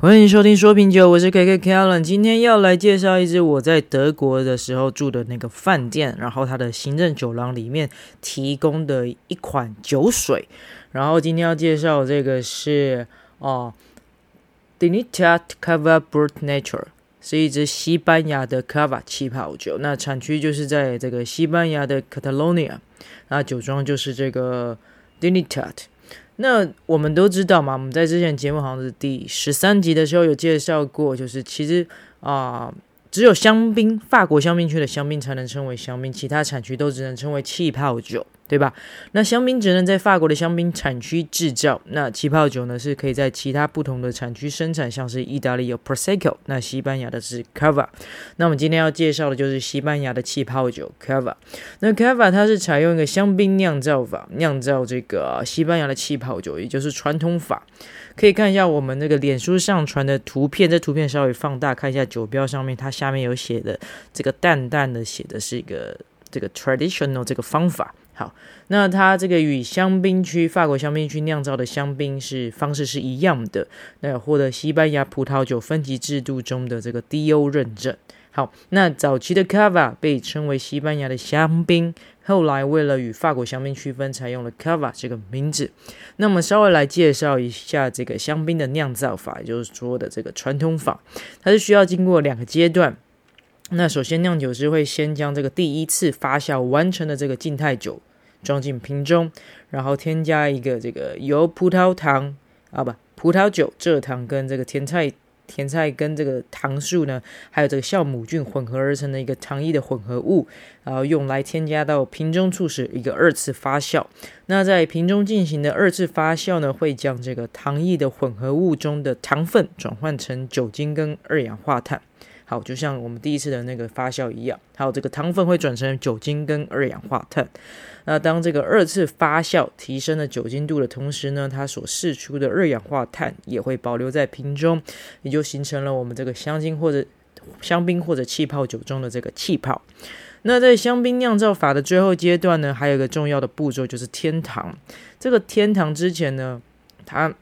欢迎收听说品酒，我是 KK Kellen，今天要来介绍一支我在德国的时候住的那个饭店，然后它的行政酒廊里面提供的一款酒水。然后今天要介绍这个是哦 d i n i t a t Cava Brut Nature，是一支西班牙的 Cava 气泡酒，那产区就是在这个西班牙的 Catalonia，那酒庄就是这个 d i n i t a t。那我们都知道嘛，我们在之前节目好像是第十三集的时候有介绍过，就是其实啊。只有香槟，法国香槟区的香槟才能称为香槟，其他产区都只能称为气泡酒，对吧？那香槟只能在法国的香槟产区制造，那气泡酒呢是可以在其他不同的产区生产，像是意大利有 Prosecco，那西班牙的是 Cava。那我们今天要介绍的就是西班牙的气泡酒 Cava。那 Cava 它是采用一个香槟酿造法酿造这个西班牙的气泡酒，也就是传统法。可以看一下我们那个脸书上传的图片，这图片稍微放大看一下酒标上面，它下面有写的这个淡淡的写的是一个这个 traditional 这个方法。好，那它这个与香槟区法国香槟区酿造的香槟是方式是一样的，那有获得西班牙葡萄酒分级制度中的这个 DO 认证。好，那早期的 Cava 被称为西班牙的香槟，后来为了与法国香槟区分，才用了 Cava 这个名字。那么稍微来介绍一下这个香槟的酿造法，也就是说的这个传统法，它是需要经过两个阶段。那首先，酿酒师会先将这个第一次发酵完成的这个静态酒装进瓶中，然后添加一个这个由葡萄糖啊不葡萄酒、蔗糖跟这个甜菜。甜菜跟这个糖素呢，还有这个酵母菌混合而成的一个糖液的混合物，然后用来添加到瓶中，促使一个二次发酵。那在瓶中进行的二次发酵呢，会将这个糖液的混合物中的糖分转换成酒精跟二氧化碳。好，就像我们第一次的那个发酵一样，还有这个糖分会转成酒精跟二氧化碳。那当这个二次发酵提升了酒精度的同时呢，它所释出的二氧化碳也会保留在瓶中，也就形成了我们这个香精或者香槟或者气泡酒中的这个气泡。那在香槟酿造法的最后阶段呢，还有一个重要的步骤就是添糖。这个添糖之前呢，它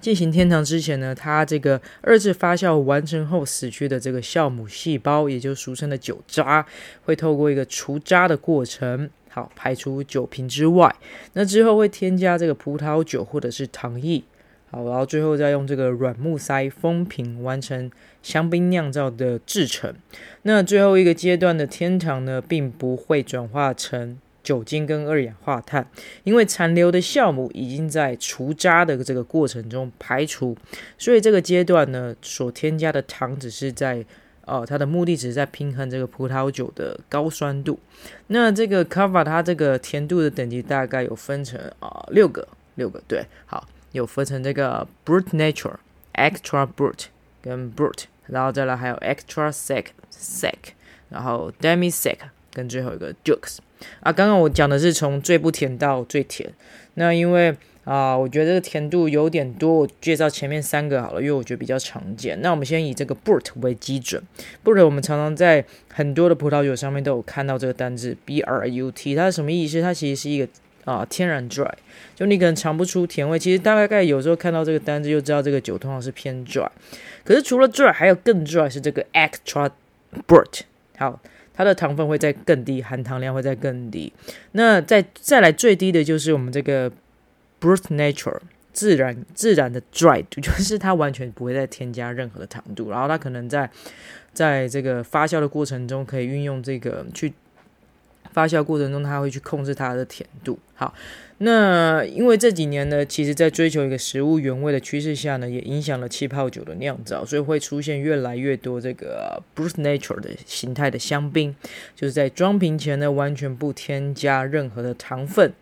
进行天堂之前呢，它这个二次发酵完成后死去的这个酵母细胞，也就俗称的酒渣，会透过一个除渣的过程，好排出酒瓶之外。那之后会添加这个葡萄酒或者是糖液，好，然后最后再用这个软木塞封瓶，完成香槟酿造的制成。那最后一个阶段的天堂呢，并不会转化成。酒精跟二氧化碳，因为残留的酵母已经在除渣的这个过程中排除，所以这个阶段呢，所添加的糖只是在，呃，它的目的只是在平衡这个葡萄酒的高酸度。那这个 cover 它这个甜度的等级大概有分成啊、六个，六个对，好，有分成这个 Brut Nature、Extra Brut 跟 Brut，然后再来还有 Extra Sec、Sec，然后 Demi Sec 跟最后一个 Deux。啊，刚刚我讲的是从最不甜到最甜。那因为啊，我觉得这个甜度有点多，我介绍前面三个好了，因为我觉得比较常见。那我们先以这个 Brut 为基准。Brut 我们常常在很多的葡萄酒上面都有看到这个单字 B R U T，它是什么意思？它其实是一个啊天然 dry，就你可能尝不出甜味。其实大概有时候看到这个单字就知道这个酒通常是偏 dry。可是除了 dry，还有更 dry 是这个 Extra Brut。好。它的糖分会再更低，含糖量会再更低。那再再来最低的就是我们这个 Brut Nature 自然自然的 dry，就是它完全不会再添加任何的糖度。然后它可能在在这个发酵的过程中，可以运用这个去发酵过程中，它会去控制它的甜度。好。那因为这几年呢，其实在追求一个食物原味的趋势下呢，也影响了气泡酒的酿造，所以会出现越来越多这个 Brut Nature 的形态的香槟，就是在装瓶前呢，完全不添加任何的糖分，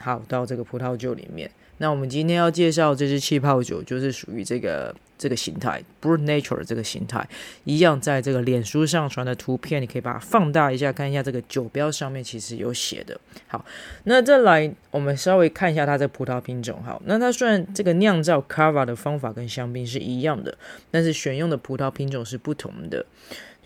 好，到这个葡萄酒里面。那我们今天要介绍这支气泡酒，就是属于这个这个形态，Brut Nature 的这个形态，一样在这个脸书上传的图片，你可以把它放大一下，看一下这个酒标上面其实有写的。好，那再来我们稍微看一下它这葡萄品种。好，那它虽然这个酿造 Cava 的方法跟香槟是一样的，但是选用的葡萄品种是不同的。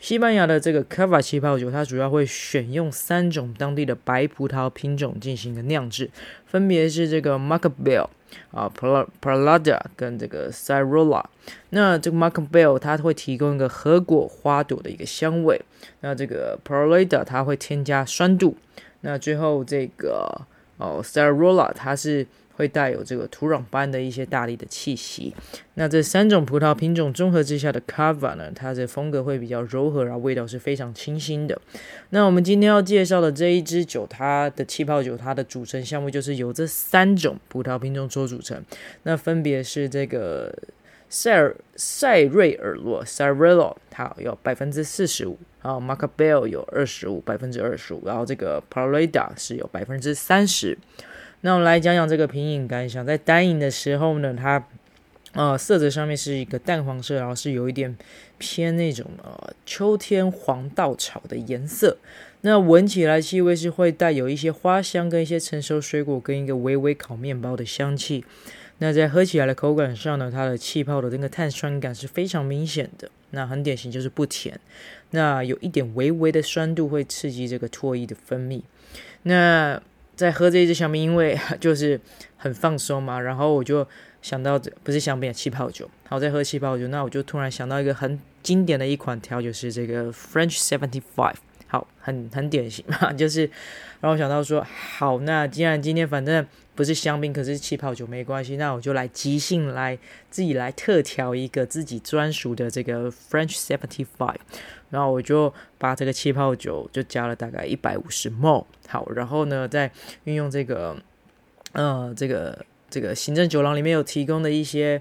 西班牙的这个 Cava 气泡酒，它主要会选用三种当地的白葡萄品种进行一个酿制，分别是这个 Macabeo、啊，Perlada 跟这个 Cyrola。那这个 Macabeo 它会提供一个核果花朵的一个香味。那这个 Perlada 它会添加酸度。那最后这个哦 Cyrola 它是。会带有这个土壤般的一些大地的气息。那这三种葡萄品种综合之下的 Cava 呢，它的风格会比较柔和，然后味道是非常清新的。那我们今天要介绍的这一支酒，它的气泡酒，它的组成项目就是由这三种葡萄品种所组成。那分别是这个塞尔塞瑞尔洛 Cyrello 它有百分之四十五，然后 Macabeo 有二十五，百分之二十五，然后这个 Perlada 是有百分之三十。那我们来讲讲这个品饮感想，在单饮的时候呢，它呃色泽上面是一个淡黄色，然后是有一点偏那种呃秋天黄稻草的颜色。那闻起来气味是会带有一些花香，跟一些成熟水果，跟一个微微烤面包的香气。那在喝起来的口感上呢，它的气泡的那个碳酸感是非常明显的。那很典型就是不甜，那有一点微微的酸度会刺激这个唾液的分泌。那在喝这一支香槟，因为 就是很放松嘛，然后我就想到这不是香槟，气泡酒。好，在喝气泡酒，那我就突然想到一个很经典的一款调酒，是这个 French Seventy Five。好，很很典型嘛，就是让我想到说，好，那既然今天反正不是香槟，可是气泡酒没关系，那我就来即兴来自己来特调一个自己专属的这个 French Seventy Five。然后我就把这个气泡酒就加了大概一百五十 ml，好，然后呢，再运用这个，呃，这个这个行政酒廊里面有提供的一些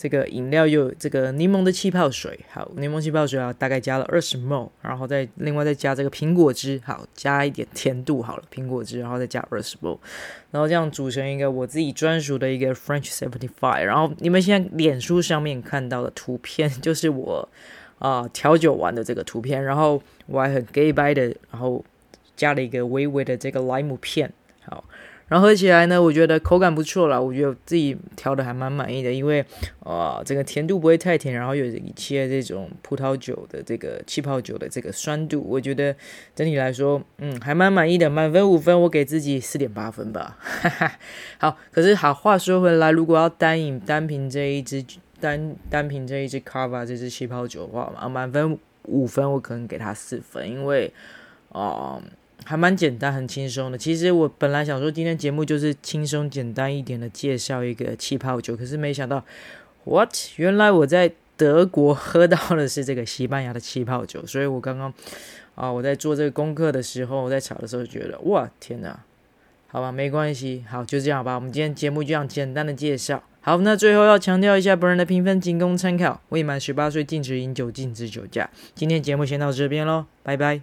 这个饮料，有这个柠檬的气泡水，好，柠檬气泡水啊，大概加了二十 ml，然后再另外再加这个苹果汁，好，加一点甜度好了，苹果汁，然后再加二十 ml，然后这样组成一个我自己专属的一个 French Seventy Five，然后你们现在脸书上面看到的图片就是我。啊，调酒完的这个图片，然后我还很 gay 白的，然后加了一个微微的这个莱姆片，好，然后喝起来呢，我觉得口感不错啦，我觉得自己调的还蛮满意的，因为啊，这个甜度不会太甜，然后有一些这种葡萄酒的这个气泡酒的这个酸度，我觉得整体来说，嗯，还蛮满意的，满分五分，我给自己四点八分吧，哈哈，好，可是好话说回来，如果要单饮单凭这一支。单单凭这一支 Cava 这支气泡酒的话，啊，满分五分，我可能给它四分，因为，啊、还蛮简单，很轻松的。其实我本来想说今天节目就是轻松简单一点的介绍一个气泡酒，可是没想到，what？原来我在德国喝到的是这个西班牙的气泡酒，所以我刚刚啊，我在做这个功课的时候，我在查的时候觉得，哇，天哪！好吧，没关系，好，就这样吧。我们今天节目就这样简单的介绍。好，那最后要强调一下，本人的评分仅供参考，未满十八岁禁止饮酒，禁止酒驾。今天节目先到这边喽，拜拜。